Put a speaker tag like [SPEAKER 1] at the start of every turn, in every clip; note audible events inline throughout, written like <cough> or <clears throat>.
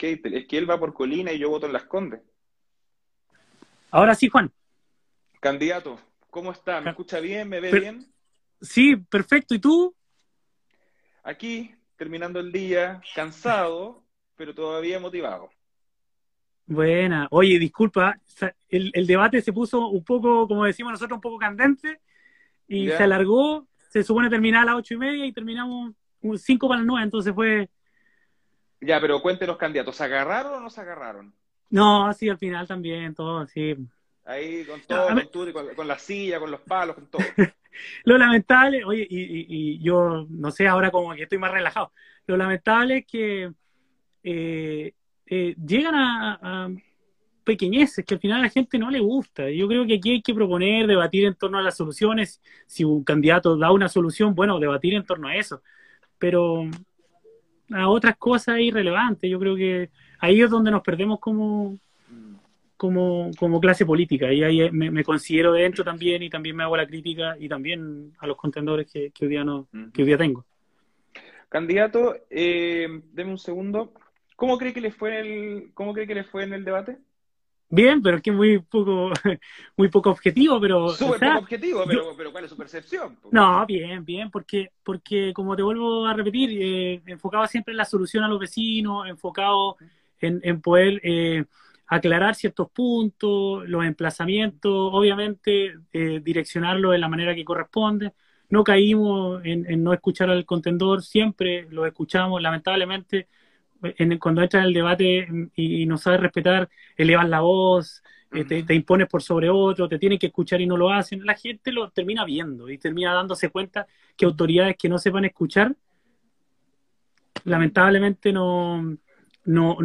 [SPEAKER 1] Keitel, es que él va por Colina y yo voto en Las Condes.
[SPEAKER 2] Ahora sí, Juan.
[SPEAKER 1] Candidato, ¿cómo está? ¿Me escucha bien? ¿Me ve
[SPEAKER 2] Per-
[SPEAKER 1] bien?
[SPEAKER 2] Sí, perfecto. ¿Y tú?
[SPEAKER 1] Aquí, terminando el día, cansado, pero todavía motivado.
[SPEAKER 2] Buena. Oye, disculpa, el, el debate se puso un poco, como decimos nosotros, un poco candente y
[SPEAKER 1] Ya.
[SPEAKER 2] se alargó. Se supone terminar a las ocho y media y terminamos un cinco para las nueve, entonces fue...
[SPEAKER 1] Ya, pero cuéntenos, candidatos, ¿se agarraron o no se agarraron?
[SPEAKER 2] No, así al final también, todo, sí.
[SPEAKER 1] Ahí con todo, con, todo, con, con la silla, con los palos, con todo. <laughs>
[SPEAKER 2] Lo lamentable, oye, y, y- y yo no sé, ahora como que estoy más relajado. Lo lamentable es que eh, eh, llegan a, a pequeñeces que al final a la gente no le gusta. Yo creo que aquí hay que proponer, debatir en torno a las soluciones. Si un candidato da una solución, bueno, debatir en torno a eso. Pero a otras cosas es irrelevante. Yo creo que ahí es donde nos perdemos como, como, como clase política. Y ahí me, me considero dentro también y también me hago la crítica y también a los contendores que, que hoy, día no, que hoy día tengo.
[SPEAKER 1] Candidato, eh, deme un segundo. ¿Cómo cree que le fue en el, cómo cree que le fue en el debate?
[SPEAKER 2] Bien, pero es que muy poco, <laughs> muy poco objetivo, pero...
[SPEAKER 1] Súper
[SPEAKER 2] o sea,
[SPEAKER 1] poco objetivo, pero, pero ¿cuál es su percepción?
[SPEAKER 2] No, bien, bien, porque, porque como te vuelvo a repetir, eh, enfocado siempre en la solución a los vecinos, enfocado en, en poder eh, aclarar ciertos puntos, los emplazamientos, obviamente eh, direccionarlo de la manera que corresponde. No caímos en, en no escuchar al contendor, siempre lo escuchamos, lamentablemente. En, cuando entras en el debate y, y no sabes respetar, elevas la voz, eh, te, te, impones por sobre otro, te tienen que escuchar y no lo hacen, la gente lo termina viendo y termina dándose cuenta que autoridades que no sepan escuchar, lamentablemente no... no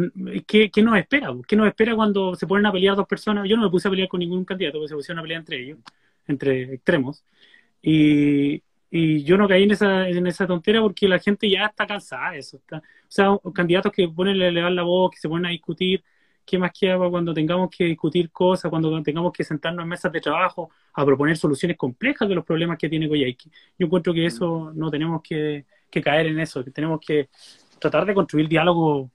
[SPEAKER 2] ¿qué, ¿Qué nos espera? ¿Qué nos espera cuando se ponen a pelear dos personas? Yo no me puse a pelear con ningún candidato, porque se pusieron a pelear entre ellos, entre extremos. Y, y yo no caí en esa, en esa tontera porque la gente ya está cansada de eso. Está, o sea, candidatos que ponen a elevar la voz, que se ponen a discutir, ¿qué más queda cuando tengamos que discutir cosas, cuando tengamos que sentarnos en mesas de trabajo a proponer soluciones complejas de los problemas que tiene Coyhaique? Yo encuentro que eso no tenemos que, que caer en eso, que tenemos que tratar de construir diálogos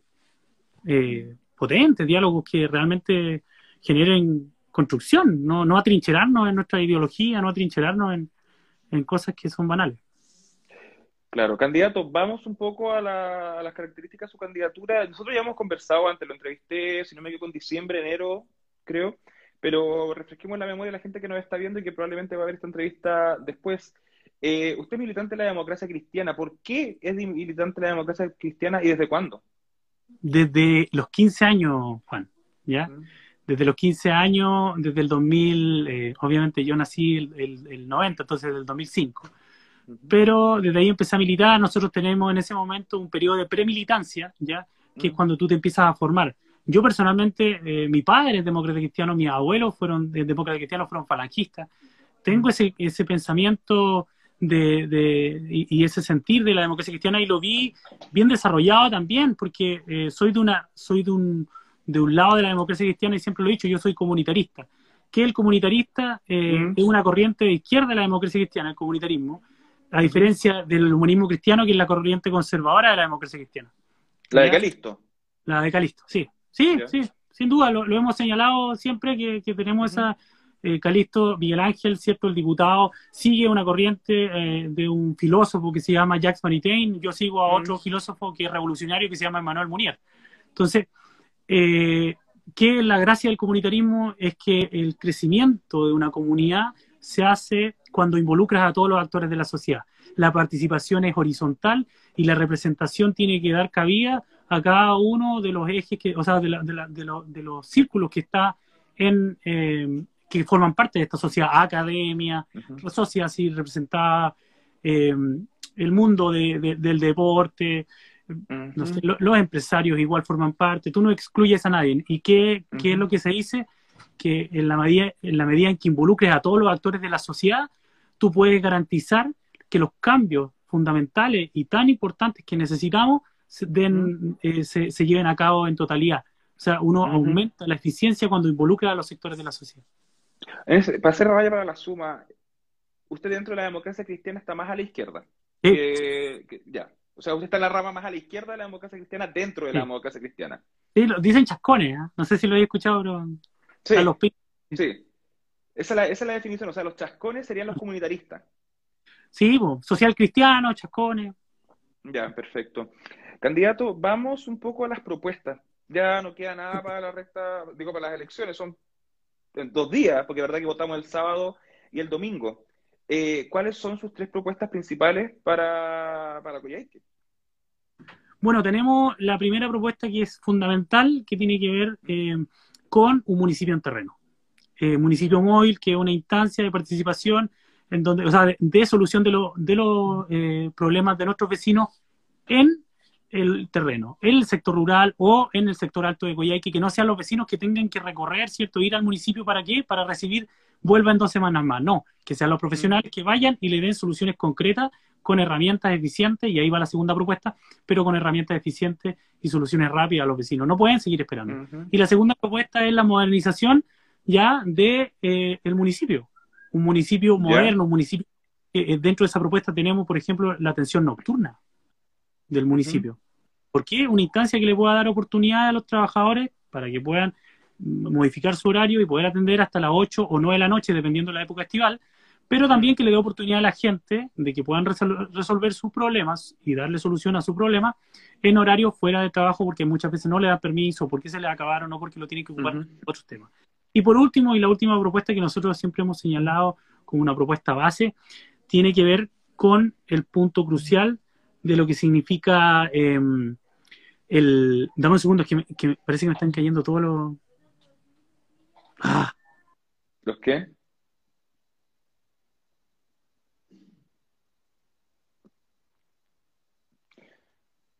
[SPEAKER 2] eh, potentes, diálogos que realmente generen construcción, no, no atrincherarnos en nuestra ideología, no atrincherarnos en, en cosas que son banales.
[SPEAKER 1] Claro, candidato, vamos un poco a, la, a, las características de su candidatura. Nosotros ya hemos conversado antes, lo entrevisté, si no me equivoco, en diciembre, enero, creo, pero refresquemos la memoria de la gente que nos está viendo y que probablemente va a ver esta entrevista después. Eh, usted es militante de la democracia cristiana. ¿Por qué es militante de la democracia cristiana y desde cuándo?
[SPEAKER 2] Desde los 15 años, Juan, ¿ya? Uh -huh. Desde los 15 años, desde el 2000, eh, obviamente yo nací el, el, el 90, entonces del 2005 pero desde ahí empecé a militar. Nosotros tenemos en ese momento un periodo de premilitancia, ¿ya? Que es cuando tú te empiezas a formar. Yo personalmente, eh, mi padre es demócrata cristiano, mis abuelos fueron de demócrata cristiano, fueron falangistas. Tengo ese, ese pensamiento de, de y, y, ese sentir de la democracia cristiana y lo vi bien desarrollado también, porque eh, soy de una, soy de un, de un lado de la democracia cristiana y siempre lo he dicho, yo soy comunitarista. Que el comunitarista eh, mm. es una corriente de izquierda de la democracia cristiana, el comunitarismo, a diferencia del humanismo cristiano, que es la corriente conservadora de la democracia cristiana.
[SPEAKER 1] La de Calisto.
[SPEAKER 2] La de Calisto, sí. Sí, sí, sin duda, lo, lo, hemos señalado siempre que, que tenemos esa... Eh, Calisto, Miguel Ángel, ¿cierto? El diputado sigue una corriente eh, de un filósofo que se llama Jacques Maritain. Yo sigo a -huh. otro filósofo que es revolucionario que se llama Emmanuel Munier. Entonces, eh, que la gracia del comunitarismo es que el crecimiento de una comunidad se hace cuando involucras a todos los actores de la sociedad. La participación es horizontal y la representación tiene que dar cabida a cada uno de los ejes, que, o sea, de, la, de, la, de, lo, de los círculos que está en, eh, que forman parte de esta sociedad, academia, uh -huh. sociedad así representada, eh, el mundo de, del deporte. No sé, lo, los empresarios igual forman parte, tú no excluyes a nadie. ¿Y qué, uh -huh. qué es lo que se dice? Que en la, medida, en la medida en que involucres a todos los actores de la sociedad, tú puedes garantizar que los cambios fundamentales y tan importantes que necesitamos se, den, eh, se, se lleven a cabo en totalidad. O sea, uno aumenta la eficiencia cuando involucra a los sectores de la sociedad.
[SPEAKER 1] Es, para hacer raya para la suma, usted dentro de la democracia cristiana está más a la izquierda.
[SPEAKER 2] Sí.
[SPEAKER 1] Que, que, ya. O sea, usted está en la rama más a la izquierda de la democracia cristiana dentro de sí. la democracia cristiana.
[SPEAKER 2] Sí, lo, dicen chascones, ¿eh? no sé si lo habéis escuchado, pero...
[SPEAKER 1] Sí, sí. Esa es, la, esa es la definición, o sea, los chascones serían los comunitaristas.
[SPEAKER 2] Sí, social cristiano, chascones.
[SPEAKER 1] Ya, perfecto. Candidato, vamos un poco a las propuestas. Ya no queda nada para la recta, digo, para las elecciones, son dos días, porque la verdad que votamos el sábado y el domingo. Eh, ¿Cuáles son sus tres propuestas principales para, para Coyhaique?
[SPEAKER 2] Bueno, tenemos la primera propuesta que es fundamental, que tiene que ver eh, con un municipio en terreno. Eh, municipio móvil, que es una instancia de participación en donde, o sea, de, solución de, de los problemas de nuestros vecinos en el terreno, en el sector rural o en el sector alto de Coyhaique, que no sean los vecinos que tengan que recorrer, ¿cierto? Ir al municipio para qué? Para recibir, vuelva en dos semanas más. No, que sean los profesionales que vayan y le den soluciones concretas con herramientas eficientes, y ahí va la segunda propuesta, pero con herramientas eficientes y soluciones rápidas a los vecinos. No pueden seguir esperando. Y la segunda propuesta es la modernización ya de eh, el municipio. Un municipio moderno, un municipio. Eh, dentro de esa propuesta tenemos, por ejemplo, la atención nocturna del municipio. ¿Por qué? Una instancia que le pueda dar oportunidad a los trabajadores para que puedan modificar su horario y poder atender hasta las 8 o 9 de la noche, dependiendo de la época estival, pero también que le dé oportunidad a la gente de que puedan resolver sus problemas y darle solución a su problema en horario fuera de trabajo, porque muchas veces no le da permiso, porque se le acabaron o porque lo tienen que ocupar en otros temas. Y por último, y la última propuesta que nosotros siempre hemos señalado como una propuesta base, tiene que ver con el punto crucial de lo que significa em, el... Dame un segundo, que, que parece que me están cayendo todos los...
[SPEAKER 1] Ah. ¿Los qué?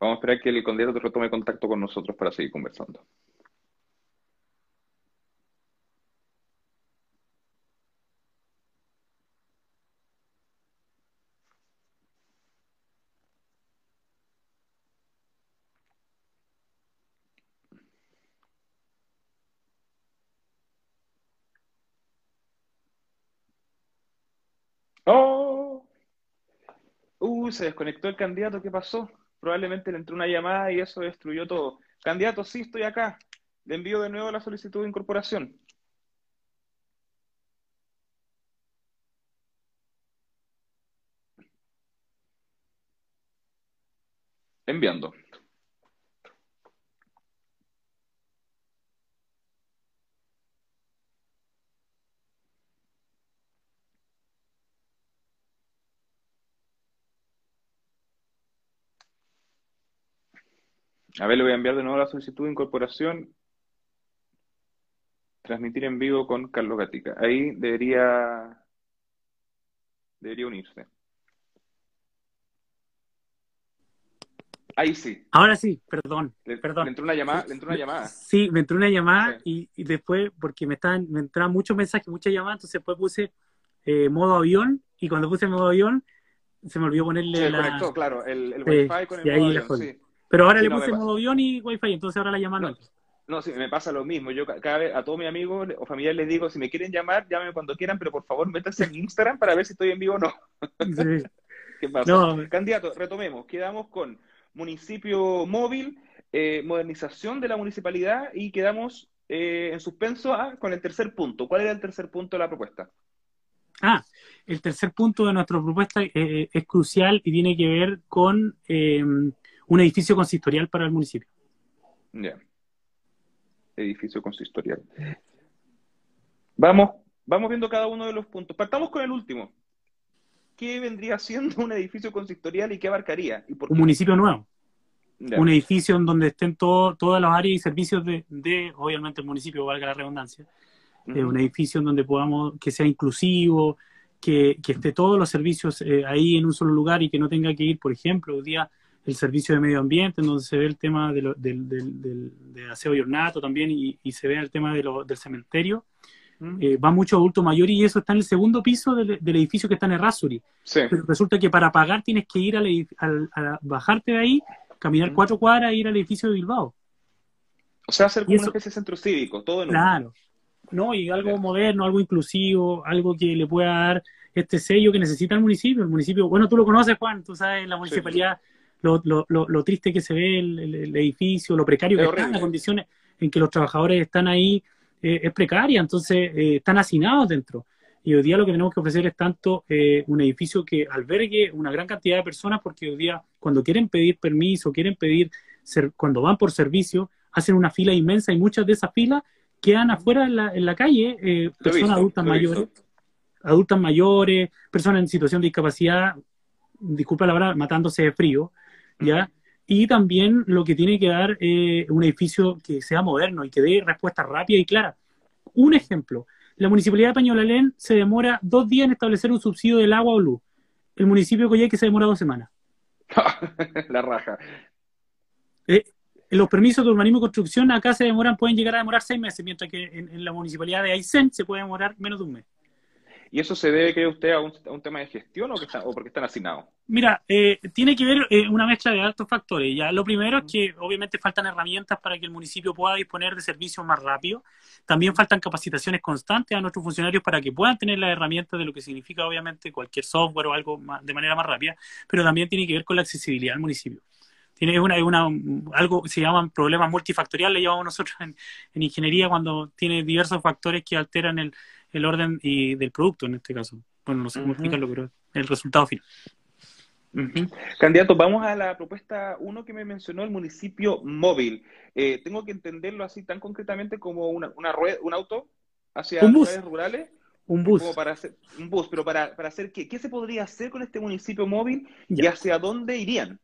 [SPEAKER 1] Vamos a esperar que el candidato retome contacto con nosotros para seguir conversando. ¡Oh! Uh, se desconectó el candidato, ¿qué pasó? Probablemente le entró una llamada y eso destruyó todo. Candidato, sí, estoy acá. Le envío de nuevo la solicitud de incorporación. Enviando. A ver, le voy a enviar de nuevo la solicitud de incorporación. Transmitir en vivo con Carlos Gatica. Ahí debería, debería unirse. Ahí sí.
[SPEAKER 2] Ahora sí, perdón. Le, perdón.
[SPEAKER 1] entró una llamada? ¿Le entró una llamada?
[SPEAKER 2] Sí, me entró una llamada y, después, porque me estaban, me entraban muchos mensajes, muchas llamadas, entonces después puse eh, modo avión y cuando puse modo avión se me olvidó ponerle
[SPEAKER 1] se
[SPEAKER 2] la...
[SPEAKER 1] conectó, claro, el, el wifi con el modo avión, sí.
[SPEAKER 2] Pero ahora le puse modo avión y wifi, entonces ahora la llaman.
[SPEAKER 1] No, sí, me pasa lo mismo. Yo cada vez a todos mis amigos o familiares les digo, si me quieren llamar, llámenme cuando quieran, pero por favor métanse en Instagram para ver si estoy en vivo o no. <laughs> ¿Qué pasa? Candidato, retomemos. Quedamos con municipio móvil, eh, modernización de la municipalidad y quedamos eh, en suspenso con el tercer punto. ¿Cuál era el tercer punto de la propuesta?
[SPEAKER 2] Ah, el tercer punto de nuestra propuesta eh, es crucial y tiene que ver con un edificio consistorial para el municipio.
[SPEAKER 1] Ya. Edificio consistorial. Vamos, vamos viendo cada uno de los puntos. Partamos con el último. ¿Qué vendría siendo un edificio consistorial y qué abarcaría? ¿Y
[SPEAKER 2] Un municipio nuevo. Un edificio en donde estén todas las áreas y servicios de, obviamente, el municipio, valga la redundancia. Eh, un edificio en donde podamos, que sea inclusivo, que, esté todos los servicios eh, ahí en un solo lugar y que no tenga que ir, por ejemplo, un día el servicio de medio ambiente, en donde se ve el tema de, del, aseo y ornato también, y, se ve el tema del cementerio. Mm. Eh, va mucho adulto mayor y eso está en el segundo piso del, edificio que está en Errázuri. Pero resulta que para pagar tienes que ir a bajarte de ahí, caminar mm. cuatro cuadras e ir al edificio de Bilbao.
[SPEAKER 1] O sea, hacer como una especie de centro cívico, todo en
[SPEAKER 2] Claro. No, y algo moderno, algo inclusivo, algo que le pueda dar este sello que necesita el municipio. El municipio, bueno, tú lo conoces, Juan, tú sabes, la municipalidad lo, lo, lo, triste que se ve el, edificio, lo precario que está, las condiciones en que los trabajadores están ahí eh, es precaria, entonces eh, están hacinados dentro. Y hoy día lo que tenemos que ofrecer es tanto eh, un edificio que albergue una gran cantidad de personas, porque hoy día cuando quieren pedir permiso, quieren pedir, ser, cuando van por servicio, hacen una fila inmensa y muchas de esas filas quedan afuera en la, en la calle, personas adultas mayores, adultas mayores, personas en situación de discapacidad, disculpa la verdad, matándose de frío, ¿ya? Y también lo que tiene que dar eh, un edificio que sea moderno y que dé respuesta rápida y clara. Un ejemplo, la Municipalidad de Pañolalén se demora dos días en establecer un subsidio del agua o luz. El municipio de Coyhaique se demora dos semanas. <laughs>
[SPEAKER 1] la raja.
[SPEAKER 2] Eh, los permisos de urbanismo y construcción acá se demoran, pueden llegar a demorar seis meses, mientras que en, en la municipalidad de Aysén se puede demorar menos de un mes.
[SPEAKER 1] ¿Y eso se debe, cree usted, a un, tema de gestión o, que o porque están asignados?
[SPEAKER 2] Mira, eh, tiene que ver eh, una mezcla de altos factores. Ya Lo primero es que obviamente faltan herramientas para que el municipio pueda disponer de servicios más rápido. También faltan capacitaciones constantes a nuestros funcionarios para que puedan tener las herramientas de lo que significa obviamente cualquier software o algo de manera más rápida, pero también tiene que ver con la accesibilidad al municipio. Tiene una, una, algo que se llaman problemas multifactoriales, le llamamos nosotros en, en ingeniería cuando tiene diversos factores que alteran el, el orden y del producto en este caso. Bueno, no sé cómo explicarlo, pero el resultado final.
[SPEAKER 1] Candidato, vamos a la propuesta uno que me mencionó, el municipio móvil. Eh, ¿Tengo que entenderlo así tan concretamente como una, una rueda, un auto hacia
[SPEAKER 2] un
[SPEAKER 1] bus. rurales?
[SPEAKER 2] Un bus.
[SPEAKER 1] Como para hacer, un bus, pero para, para hacer qué? ¿Qué se podría hacer con este municipio móvil y hacia dónde irían?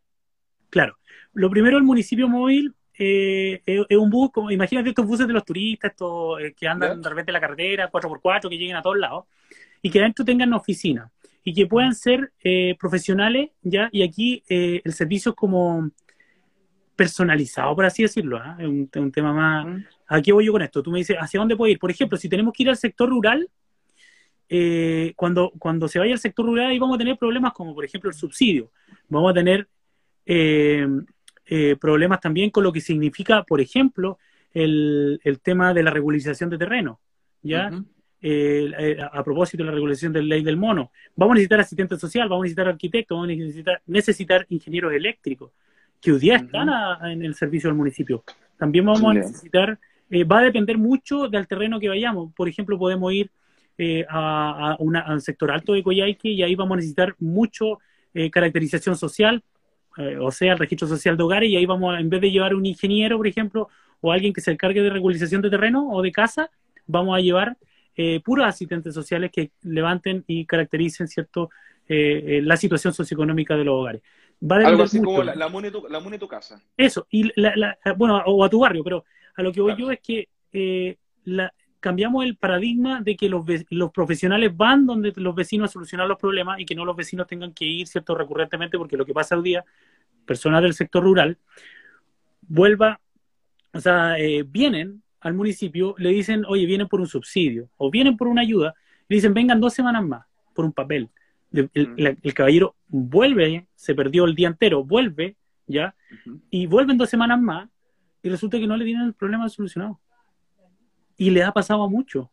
[SPEAKER 2] Claro. Lo primero, el municipio móvil eh, es, un bus, como imagínate estos buses de los turistas, estos eh, que andan de repente en la carretera, 4x4, que lleguen a todos lados, y que adentro tengan oficina, y que puedan ser eh, profesionales, ¿ya? Y aquí el servicio es como personalizado, por así decirlo, ¿ah? es un, tema más... ¿A qué voy yo con esto? Tú me dices, ¿hacia dónde puedo ir? Por ejemplo, si tenemos que ir al sector rural, cuando, cuando se vaya al sector rural ahí vamos a tener problemas como, por ejemplo, el subsidio. Vamos a tener eh, problemas también con lo que significa, por ejemplo, el, el tema de la regularización de terreno, ¿ya? Eh, a, propósito de la regulación de la ley del mono. Vamos a necesitar asistente social, vamos a necesitar arquitectos, vamos a necesitar, necesitar ingenieros eléctricos, que hoy día están en el servicio del municipio. También vamos a necesitar, eh, va a depender mucho del terreno que vayamos. Por ejemplo, podemos ir a, a, una, al sector alto de Coyhaique y ahí vamos a necesitar mucho caracterización social, eh, o sea, el registro social de hogares, y ahí vamos, en vez de llevar un ingeniero, por ejemplo, o alguien que se encargue de regularización de terreno o de casa, vamos a llevar eh, puros asistentes sociales que levanten y caractericen, ¿cierto?, eh, la situación socioeconómica de los hogares.
[SPEAKER 1] Algo así como la, la, MUNE tu, la tu casa.
[SPEAKER 2] Eso, y la, bueno, o a tu barrio, pero a lo que voy yo es que la, cambiamos el paradigma de que los, los profesionales van donde los vecinos a solucionar los problemas y que no los vecinos tengan que ir, ¿cierto?, recurrentemente, porque lo que pasa hoy día, personas del sector rural, vuelva, o sea, eh, vienen al municipio, le dicen, oye, vienen por un subsidio o vienen por una ayuda, le dicen, vengan dos semanas más por un papel. El, el, caballero vuelve, se perdió el día entero, vuelve, ¿ya? Y vuelven dos semanas más y resulta que no le tienen el problema solucionado y le ha pasado a mucho.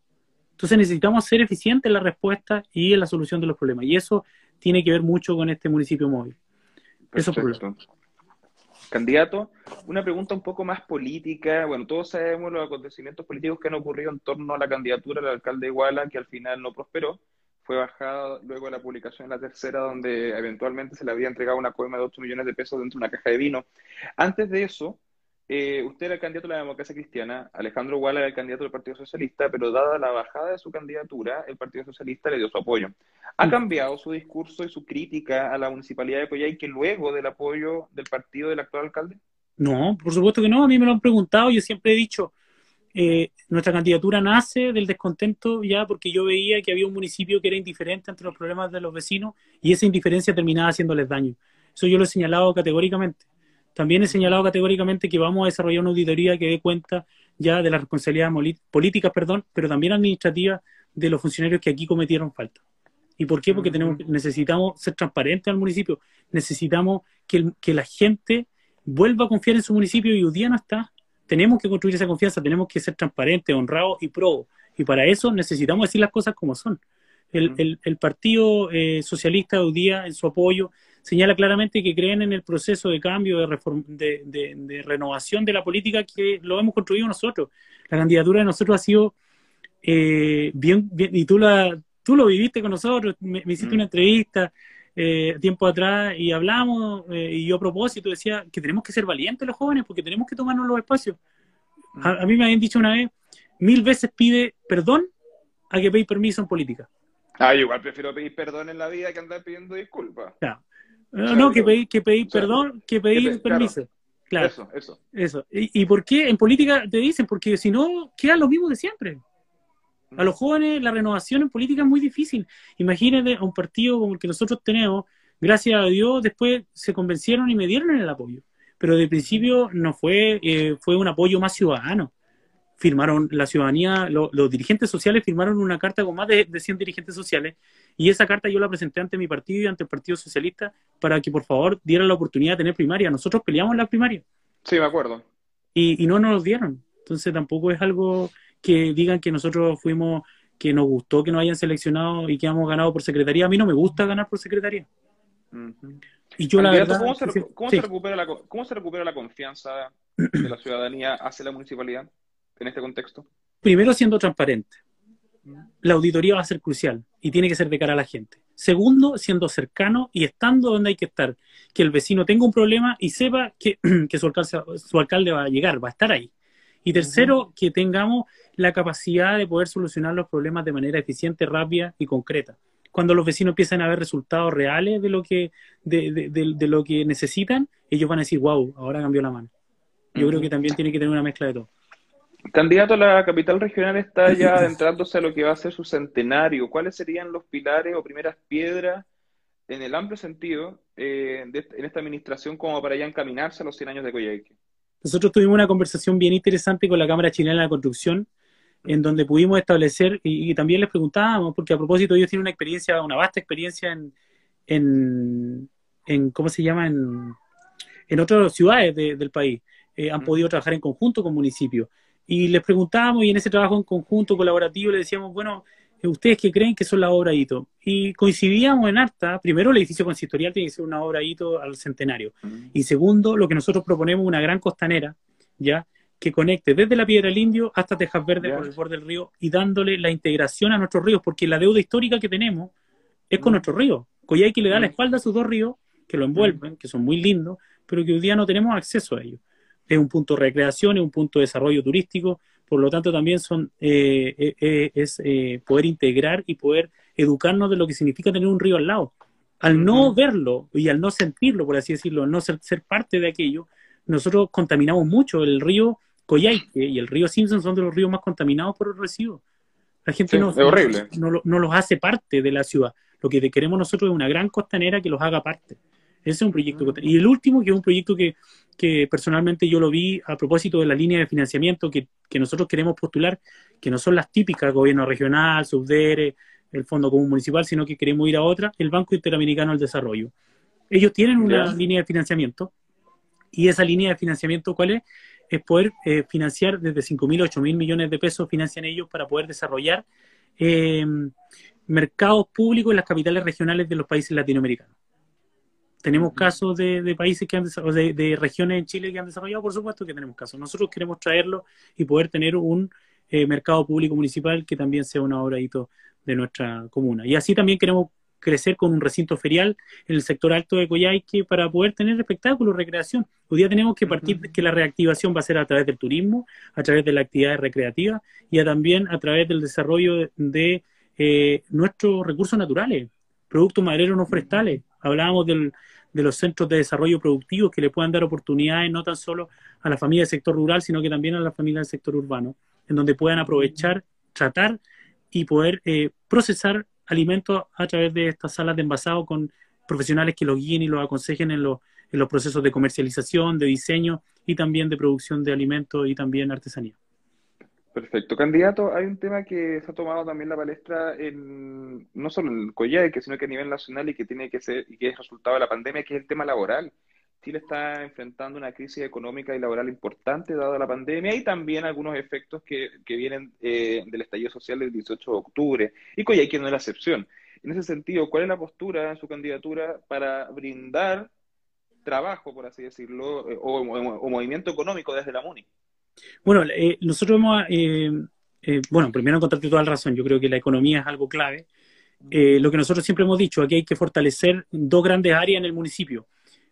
[SPEAKER 2] Entonces necesitamos ser eficientes en la respuesta y en la solución de los problemas. Y eso tiene que ver mucho con este municipio móvil. Eso es
[SPEAKER 1] Candidato, una pregunta un poco más política. Bueno, todos sabemos los acontecimientos políticos que han ocurrido en torno a la candidatura del alcalde de Iguala, que al final no prosperó. Fue bajada luego de la publicación en la tercera, donde eventualmente se le había entregado una coima de 8 millones de pesos dentro de una caja de vino. Antes de eso, eh, usted era el candidato de la democracia cristiana, Alejandro Guala era el candidato del Partido Socialista, pero dada la bajada de su candidatura, el Partido Socialista le dio su apoyo. ¿Ha mm. cambiado su discurso y su crítica a la municipalidad de que luego del apoyo del partido del actual alcalde?
[SPEAKER 2] No, por supuesto que no, a mí me lo han preguntado, yo siempre he dicho, eh, nuestra candidatura nace del descontento ya porque yo veía que había un municipio que era indiferente ante los problemas de los vecinos y esa indiferencia terminaba haciéndoles daño. Eso yo lo he señalado categóricamente. También he señalado categóricamente que vamos a desarrollar una auditoría que dé cuenta ya de las responsabilidades políticas, perdón, pero también administrativas de los funcionarios que aquí cometieron falta. ¿Y por qué? Porque tenemos, necesitamos ser transparentes al municipio, necesitamos que, que, la gente vuelva a confiar en su municipio y hoy día no está. Tenemos que construir esa confianza, tenemos que ser transparentes, honrados y pro. Y para eso necesitamos decir las cosas como son. El, el, Partido eh, Socialista hoy día, en su apoyo, señala claramente que creen en el proceso de cambio, de, de, renovación de la política que lo hemos construido nosotros. La candidatura de nosotros ha sido eh, bien, y tú, la, tú lo viviste con nosotros, me, hiciste mm. una entrevista eh, tiempo atrás y hablamos, eh, y yo a propósito decía que tenemos que ser valientes los jóvenes porque tenemos que tomarnos los espacios. A, a mí me habían dicho una vez, mil veces pide perdón a que pedir permiso en política.
[SPEAKER 1] Ah, igual prefiero pedir perdón en la vida que andar pidiendo disculpas.
[SPEAKER 2] No, que pedir, que pedir perdón, que pedir permiso. Claro. Eso, eso. Eso. ¿Y, por qué en política te dicen? Porque si no, queda lo mismo de siempre. A los jóvenes la renovación en política es muy difícil. Imagínate a un partido como el que nosotros tenemos, gracias a Dios, después se convencieron y me dieron el apoyo. Pero de principio no fue, eh, fue un apoyo más ciudadano firmaron la ciudadanía, los dirigentes sociales firmaron una carta con más de, 100 dirigentes sociales y esa carta yo la presenté ante mi partido y ante el Partido Socialista para que por favor dieran la oportunidad de tener primaria. Nosotros peleamos la primaria.
[SPEAKER 1] Sí, me acuerdo.
[SPEAKER 2] Y, no nos dieron. Entonces tampoco es algo que digan que nosotros fuimos, que nos gustó que nos hayan seleccionado y que hemos ganado por secretaría. A mí no me gusta ganar por secretaría.
[SPEAKER 1] Y yo la verdad, ¿cómo, se, recupera la, ¿Cómo se recupera la confianza de la ciudadanía hacia la municipalidad? en este contexto?
[SPEAKER 2] Primero, siendo transparente. La auditoría va a ser crucial y tiene que ser de cara a la gente. Segundo, siendo cercano y estando donde hay que estar. Que el vecino tenga un problema y sepa que, <clears throat> su, alcalde, su, alcalde, va a llegar, va a estar ahí. Y tercero, que tengamos la capacidad de poder solucionar los problemas de manera eficiente, rápida y concreta. Cuando los vecinos empiezan a ver resultados reales de lo que, de, de lo que necesitan, ellos van a decir, wow, ahora cambió la mano. Yo creo que también tiene que tener una mezcla de todo.
[SPEAKER 1] Candidato a la capital regional está <laughs> ya adentrándose a lo que va a ser su centenario. ¿Cuáles serían los pilares o primeras piedras en el amplio sentido eh, en esta administración como para ya encaminarse a los 100 años de Coyhaique?
[SPEAKER 2] Nosotros tuvimos una conversación bien interesante con la Cámara Chilena de la Construcción, en donde pudimos establecer, y, también les preguntábamos, porque a propósito ellos tienen una experiencia, una vasta experiencia en, en, ¿cómo se llama?, en, en otras ciudades del país. Eh, han podido trabajar en conjunto con municipios. Y les preguntábamos y en ese trabajo en conjunto colaborativo le decíamos, bueno, eh, ¿ustedes qué creen que son las obras hito? Y coincidíamos en harta, primero el edificio consistorial tiene que ser una obra hito al centenario. Y segundo, lo que nosotros proponemos, una gran costanera, ¿ya? que conecte desde la Piedra del Indio hasta Tejas Verde por el borde del río y dándole la integración a nuestros ríos, porque la deuda histórica que tenemos es con nuestros ríos. Coyhaique le da la espalda a sus dos ríos, que lo envuelven, que son muy lindos, pero que hoy día no tenemos acceso a ellos es un punto de recreación, es un punto de desarrollo turístico, por lo tanto también son eh, eh, eh, es poder integrar y poder educarnos de lo que significa tener un río al lado. Al no verlo y al no sentirlo, por así decirlo, al no ser, ser parte de aquello, nosotros contaminamos mucho. El río Coyhaique y el río Simpson son de los ríos más contaminados por el residuos. La gente no, no, no, los hace parte de la ciudad. Lo que queremos nosotros es una gran costanera que los haga parte. Ese es un proyecto. Y el último, que es un proyecto que, que personalmente yo lo vi a propósito de la línea de financiamiento que, que nosotros queremos postular, que no son las típicas, gobierno regional, subdere, el Fondo Común Municipal, sino que queremos ir a otra, el Banco Interamericano del Desarrollo. Ellos tienen una línea de financiamiento y esa línea de financiamiento, ¿cuál es? Es poder eh, financiar desde 5 mil, 8 mil millones de pesos, financian ellos para poder desarrollar eh, mercados públicos en las capitales regionales de los países latinoamericanos. ¿Tenemos casos de, países que han de, de, regiones en Chile que han desarrollado? Por supuesto que tenemos casos. Nosotros queremos traerlo y poder tener un eh, mercado público municipal que también sea una obra de nuestra comuna. Y así también queremos crecer con un recinto ferial en el sector alto de Coyhaique para poder tener espectáculos, recreación. Hoy día tenemos que partir de que la reactivación va a ser a través del turismo, a través de la actividad recreativa y también a través del desarrollo de eh, nuestros recursos naturales, productos madereros no forestales. Hablábamos del, de los centros de desarrollo productivo que le puedan dar oportunidades no tan solo a la familia del sector rural, sino que también a la familia del sector urbano, en donde puedan aprovechar, tratar y poder eh, procesar alimentos a través de estas salas de envasado con profesionales que los guíen y los aconsejen en los, en los procesos de comercialización, de diseño y también de producción de alimentos y también artesanía.
[SPEAKER 1] Perfecto. Candidato, hay un tema que se ha tomado también la palestra en, no solo en Coyhaique, sino que a nivel nacional y que tiene que ser, y que es resultado de la pandemia, que es el tema laboral. Chile está enfrentando una crisis económica y laboral importante dada la pandemia y también algunos efectos que, que vienen eh, del estallido social del 18 de octubre. Y Coyhaique no es la excepción. En ese sentido, ¿cuál es la postura en su candidatura para brindar trabajo, por así decirlo, eh, o, movimiento económico desde la MUNI?
[SPEAKER 2] Bueno, eh, nosotros hemos, eh, bueno, primero encontrarte toda la razón, yo creo que la economía es algo clave. lo que nosotros siempre hemos dicho, aquí hay que fortalecer dos grandes áreas en el municipio.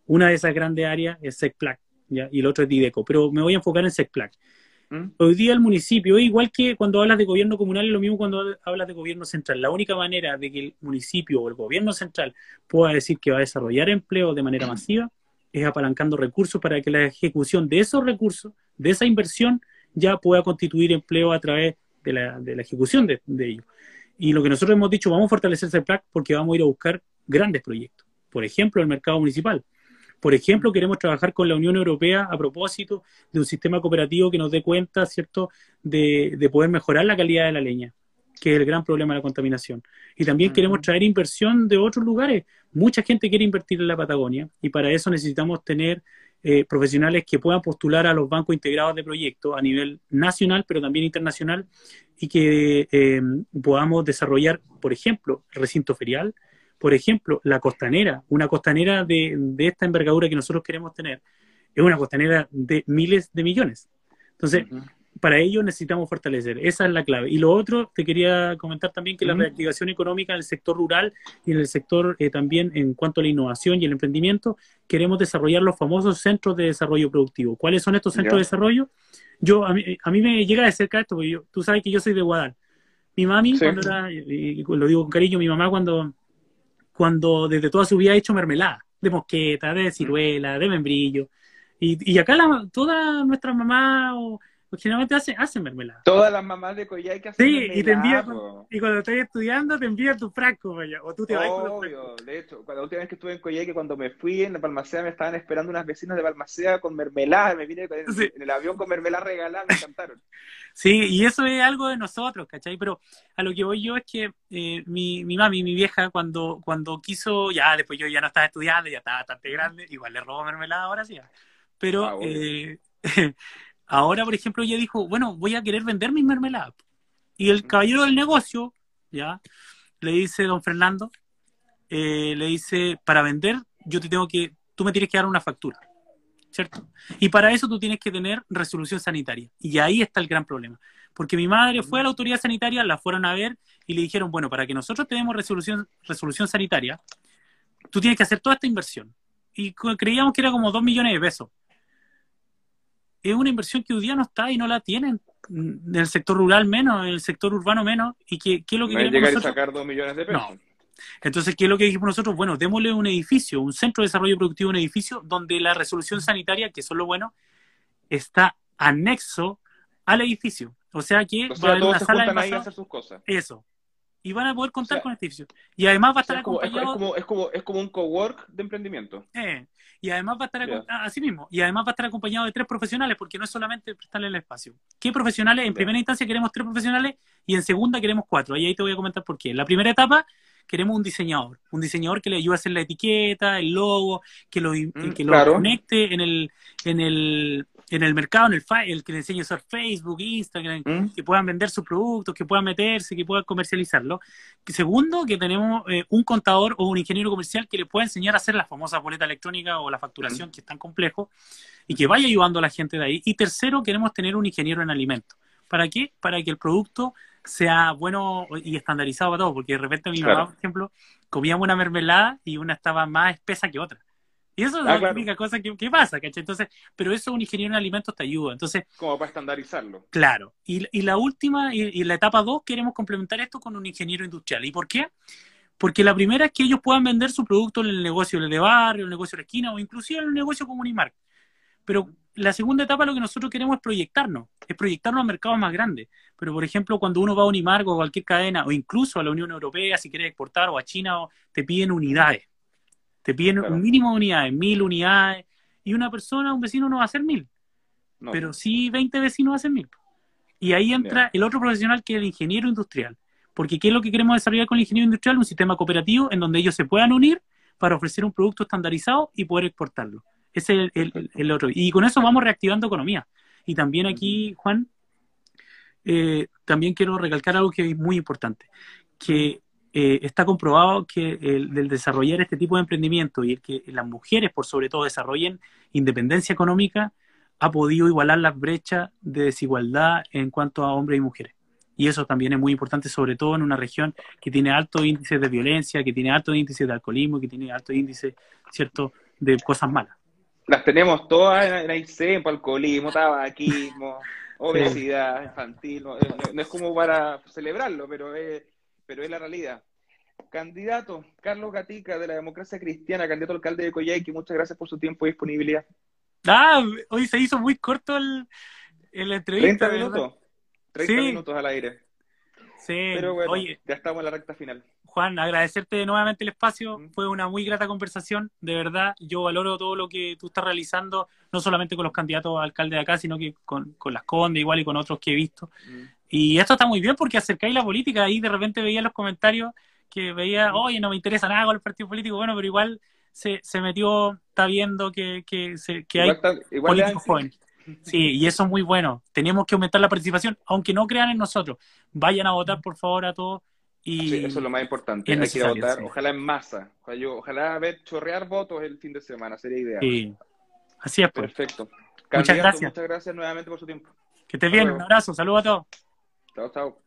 [SPEAKER 2] Una de esas grandes áreas es SECPLAC, ¿ya? y el otro es DIDECO, pero me voy a enfocar en SECPLAC. ¿Mm? Hoy día el municipio, igual que cuando hablas de gobierno comunal, es lo mismo cuando hablas de gobierno central. La única manera de que el municipio o el gobierno central pueda decir que va a desarrollar empleo de manera <clears throat> masiva es apalancando recursos para que la ejecución de esos recursos, de esa inversión, ya pueda constituir empleo a través de la, de la ejecución de, de ello. Y lo que nosotros hemos dicho, vamos a fortalecer ese PLAC porque vamos a ir a buscar grandes proyectos. Por ejemplo, el mercado municipal. Por ejemplo, queremos trabajar con la Unión Europea a propósito de un sistema cooperativo que nos dé cuenta, ¿cierto?, de, de poder mejorar la calidad de la leña que es el gran problema de la contaminación. Y también queremos traer inversión de otros lugares. Mucha gente quiere invertir en la Patagonia y para eso necesitamos tener eh, profesionales que puedan postular a los bancos integrados de proyectos a nivel nacional, pero también internacional, y que eh, podamos desarrollar, por ejemplo, el recinto ferial, por ejemplo, la costanera, una costanera de, de esta envergadura que nosotros queremos tener, es una costanera de miles de millones. Entonces, para ello necesitamos fortalecer. Esa es la clave. Y lo otro, te quería comentar también que la reactivación económica en el sector rural y en el sector eh, también en cuanto a la innovación y el emprendimiento, queremos desarrollar los famosos centros de desarrollo productivo. ¿Cuáles son estos centros de desarrollo? Yo, a mí, a mí me llega de cerca esto, porque yo, tú sabes que yo soy de Guadal. Mi mami, cuando era, y lo digo con cariño, mi mamá cuando, cuando desde toda su vida ha hecho mermelada, de mosqueta, de ciruela, de membrillo. Y, y acá la, todas nuestras mamás porque generalmente hacen, hacen mermelada.
[SPEAKER 1] Todas las mamás de Coyhai que hacen
[SPEAKER 2] sí, mermelada. Sí, y, te envían, y cuando estás estudiando te envían tu frasco, vaya, o tú te vas con los.
[SPEAKER 1] De hecho, cuando la última vez que estuve en Coyhai, que cuando me fui en la Palmacea me estaban esperando unas vecinas de Palmacea con mermelada, me vine en, el avión con mermelada regalada, me encantaron. <laughs>
[SPEAKER 2] Sí, y eso es algo de nosotros, ¿cachai? Pero a lo que voy yo es que eh, mi, mi mami, mi vieja, cuando, cuando quiso, ya después yo ya no estaba estudiando, ya estaba bastante grande, igual le robó mermelada ahora sí. Pero ah, eh, <laughs> Ahora, por ejemplo, ella dijo, bueno, voy a querer vender mis mermeladas. Y el caballero del negocio, ya, le dice, don Fernando, eh, le dice, para vender, yo te tengo que, tú me tienes que dar una factura, ¿cierto? Y para eso tú tienes que tener resolución sanitaria. Y ahí está el gran problema. Porque mi madre fue a la autoridad sanitaria, la fueron a ver y le dijeron, bueno, para que nosotros tenemos resolución, resolución sanitaria, tú tienes que hacer toda esta inversión. Y creíamos que era como dos millones de pesos es una inversión que hoy día no está y no la tienen en el sector rural menos, en el sector urbano menos, y que, ¿qué es lo que
[SPEAKER 1] queremos llegar a sacar dos millones de pesos.
[SPEAKER 2] Entonces, ¿qué es lo que dijimos nosotros? Bueno, démosle un edificio, un centro de desarrollo productivo, un edificio donde la resolución sanitaria, que eso es lo bueno, está anexo al edificio. O sea que
[SPEAKER 1] va a haber una sala de hacer sus cosas.
[SPEAKER 2] Eso y van a poder contar con este edificio. Y además va a estar
[SPEAKER 1] acompañado... Es como, es, como, es como un cowork de emprendimiento.
[SPEAKER 2] Eh, y además va a estar así mismo, y además va a estar acompañado de tres profesionales, porque no es solamente prestarle el espacio. ¿Qué profesionales? En primera instancia queremos tres profesionales y en segunda queremos cuatro. Y ahí te voy a comentar por qué. En la primera etapa queremos un diseñador, un diseñador que le ayude a hacer la etiqueta, el logo, que lo, mm, que lo conecte en el, en el en el mercado, en el, el que le enseñe a usar Facebook, Instagram, ¿Mm? que puedan vender sus productos, que puedan meterse, que puedan comercializarlo. Segundo, que tenemos eh, un contador o un ingeniero comercial que le pueda enseñar a hacer la famosa boleta electrónica o la facturación, ¿Mm? que es tan complejo, y que vaya ayudando a la gente de ahí. Y tercero, queremos tener un ingeniero en alimentos. ¿Para qué? Para que el producto sea bueno y estandarizado para todos, porque de repente mi mamá, por ejemplo, comíamos una mermelada y una estaba más espesa que otra. Y eso es ah, la única cosa que, pasa, ¿cachai? Entonces, pero eso un ingeniero en alimentos te ayuda. Entonces,
[SPEAKER 1] como para estandarizarlo.
[SPEAKER 2] Claro. Y, y la última, y, la etapa dos, queremos complementar esto con un ingeniero industrial. ¿Y por qué? Porque la primera es que ellos puedan vender su producto en el negocio de barrio, en el negocio de la esquina o inclusive en el negocio Comunimark. Pero la segunda etapa lo que nosotros queremos es proyectarnos, es proyectarnos a mercados más grandes. Pero, por ejemplo, cuando uno va a Unimark o a cualquier cadena, o incluso a la Unión Europea, si quieres exportar, o a China, te piden unidades. Te piden un mínimo de unidades, mil unidades, y una persona, un vecino no va a hacer mil, pero sí 20 vecinos hacer mil. Y ahí entra el otro profesional que es el ingeniero industrial. Porque ¿qué es lo que queremos desarrollar con el ingeniero industrial? Un sistema cooperativo en donde ellos se puedan unir para ofrecer un producto estandarizado y poder exportarlo. Ese es el, otro. Y con eso vamos reactivando economía. Y también aquí, Juan, eh, también quiero recalcar algo que es muy importante, que eh, está comprobado que el, desarrollar este tipo de emprendimiento y el que las mujeres, por sobre todo, desarrollen independencia económica, ha podido igualar las brechas de desigualdad en cuanto a hombres y mujeres. Y eso también es muy importante, sobre todo en una región que tiene altos índices de violencia, que tiene altos índices de alcoholismo, que tiene altos índices, ¿cierto?, de cosas malas.
[SPEAKER 1] Las tenemos todas en en alcoholismo, tabaquismo, <laughs> obesidad infantil. No, es como para celebrarlo, pero es, pero es la realidad. Candidato Carlos Gatica de la Democracia Cristiana, candidato alcalde de Coyhaique, muchas gracias por su tiempo y disponibilidad.
[SPEAKER 2] Ah, hoy se hizo muy corto el, el entrevista.
[SPEAKER 1] 30 minutos. 30 minutos al aire.
[SPEAKER 2] Sí,
[SPEAKER 1] pero bueno, ya estamos en la recta final.
[SPEAKER 2] Juan, agradecerte nuevamente el espacio. Fue una muy grata conversación, de verdad. Yo valoro todo lo que tú estás realizando, no solamente con los candidatos a alcalde de acá, sino que con, las Condes igual y con otros que he visto. Y esto está muy bien porque acercáis la política. Ahí de repente veía los comentarios que veía, oye, no me interesa nada con el partido político. Bueno, pero igual se, se metió, está viendo que, que, se, que hay políticos jóvenes. <laughs> Sí, y eso es muy bueno. Tenemos que aumentar la participación, aunque no crean en nosotros. Vayan a votar, por favor, a todos. Y
[SPEAKER 1] sí, eso es lo más importante. Hay que ir a votar, ojalá en masa. Ojalá, ver chorrear votos el fin de semana, sería ideal.
[SPEAKER 2] Sí, así es.
[SPEAKER 1] Pues. Perfecto.
[SPEAKER 2] muchas gracias.
[SPEAKER 1] Muchas gracias nuevamente por su tiempo.
[SPEAKER 2] Que estés bien, un abrazo, saludos a todos.
[SPEAKER 1] Tchau, tchau.